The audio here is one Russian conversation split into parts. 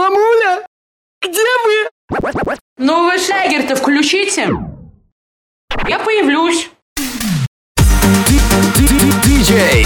Мамуля, где вы? Новый вы шагер-то включите. Я появлюсь. Диджей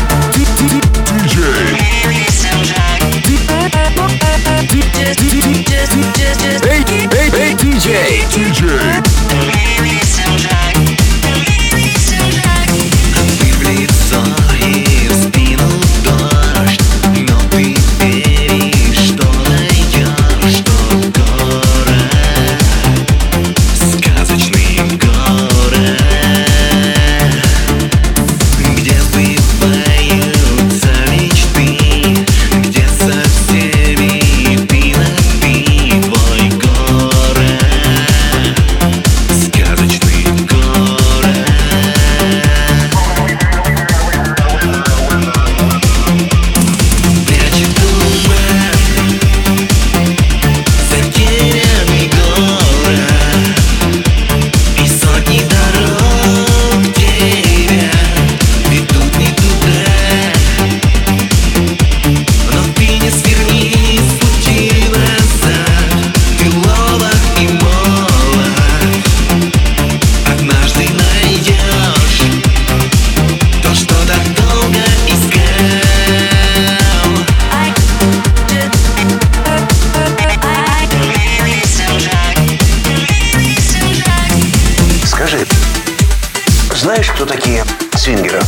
Знаешь, кто такие свингеры?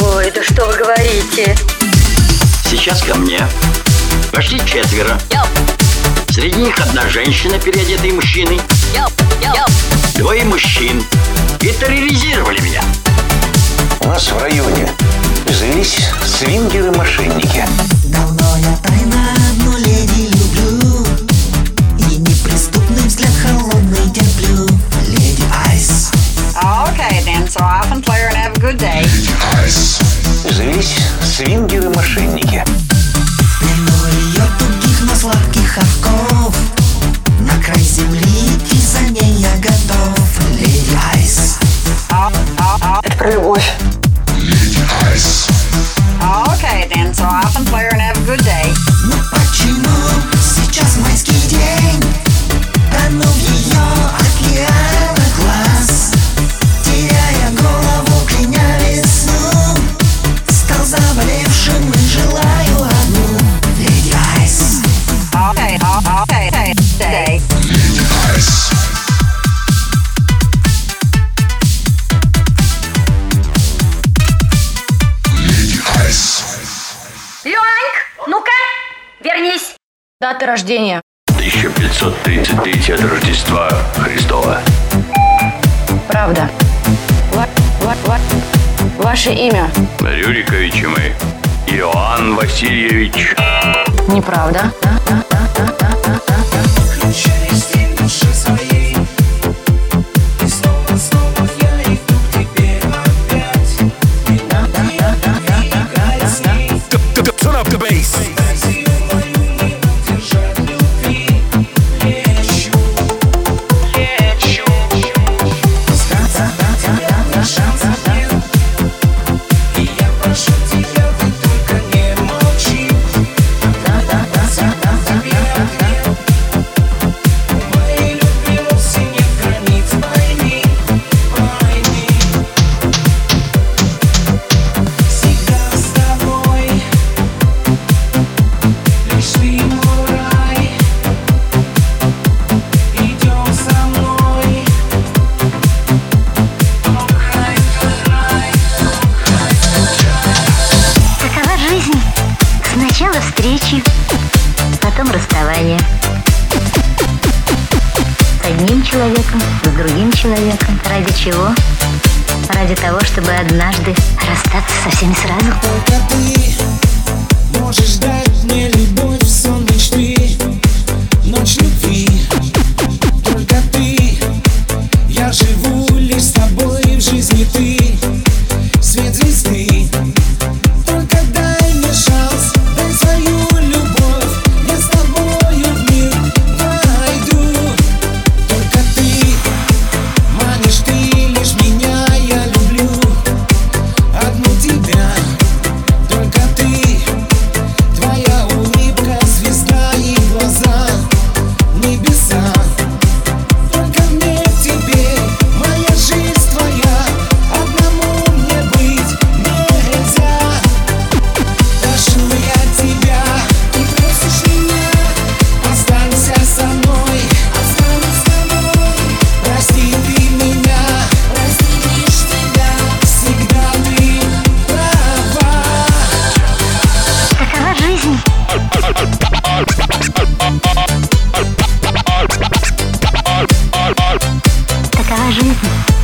Ой, да что вы говорите? Сейчас ко мне вошли четверо. Yep. Среди них одна женщина, переодетые мужчины. Yep. Yep. Двое мужчин. И терроризировали меня. У нас в районе завелись свингеры-мошенники. Давно я тайна одну. любовь. Дата рождения. 1533 от Рождества Христова. Правда. Ва ва ва ваше имя? Рюриковичи мы. Иоанн Васильевич. Неправда. Включай семь. человеком, с другим человеком. Ради чего? Ради того, чтобы однажды расстаться со всеми сразу. Только ты можешь дать мне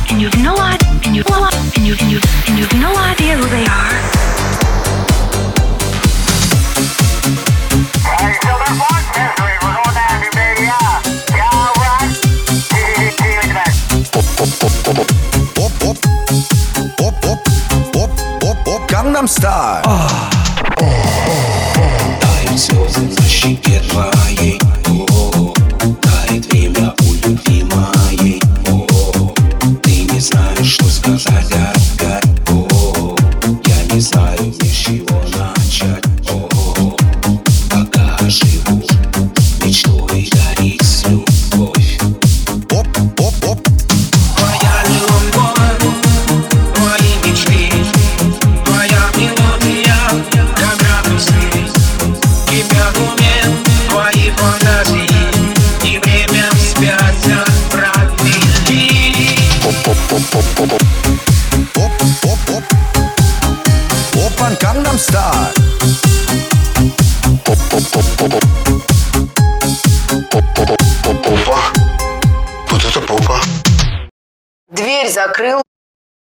and you've no idea, and you've and you've, who they are. Gangnam Style. Oh. Oh, oh, oh. Вот это попа. Дверь закрыл.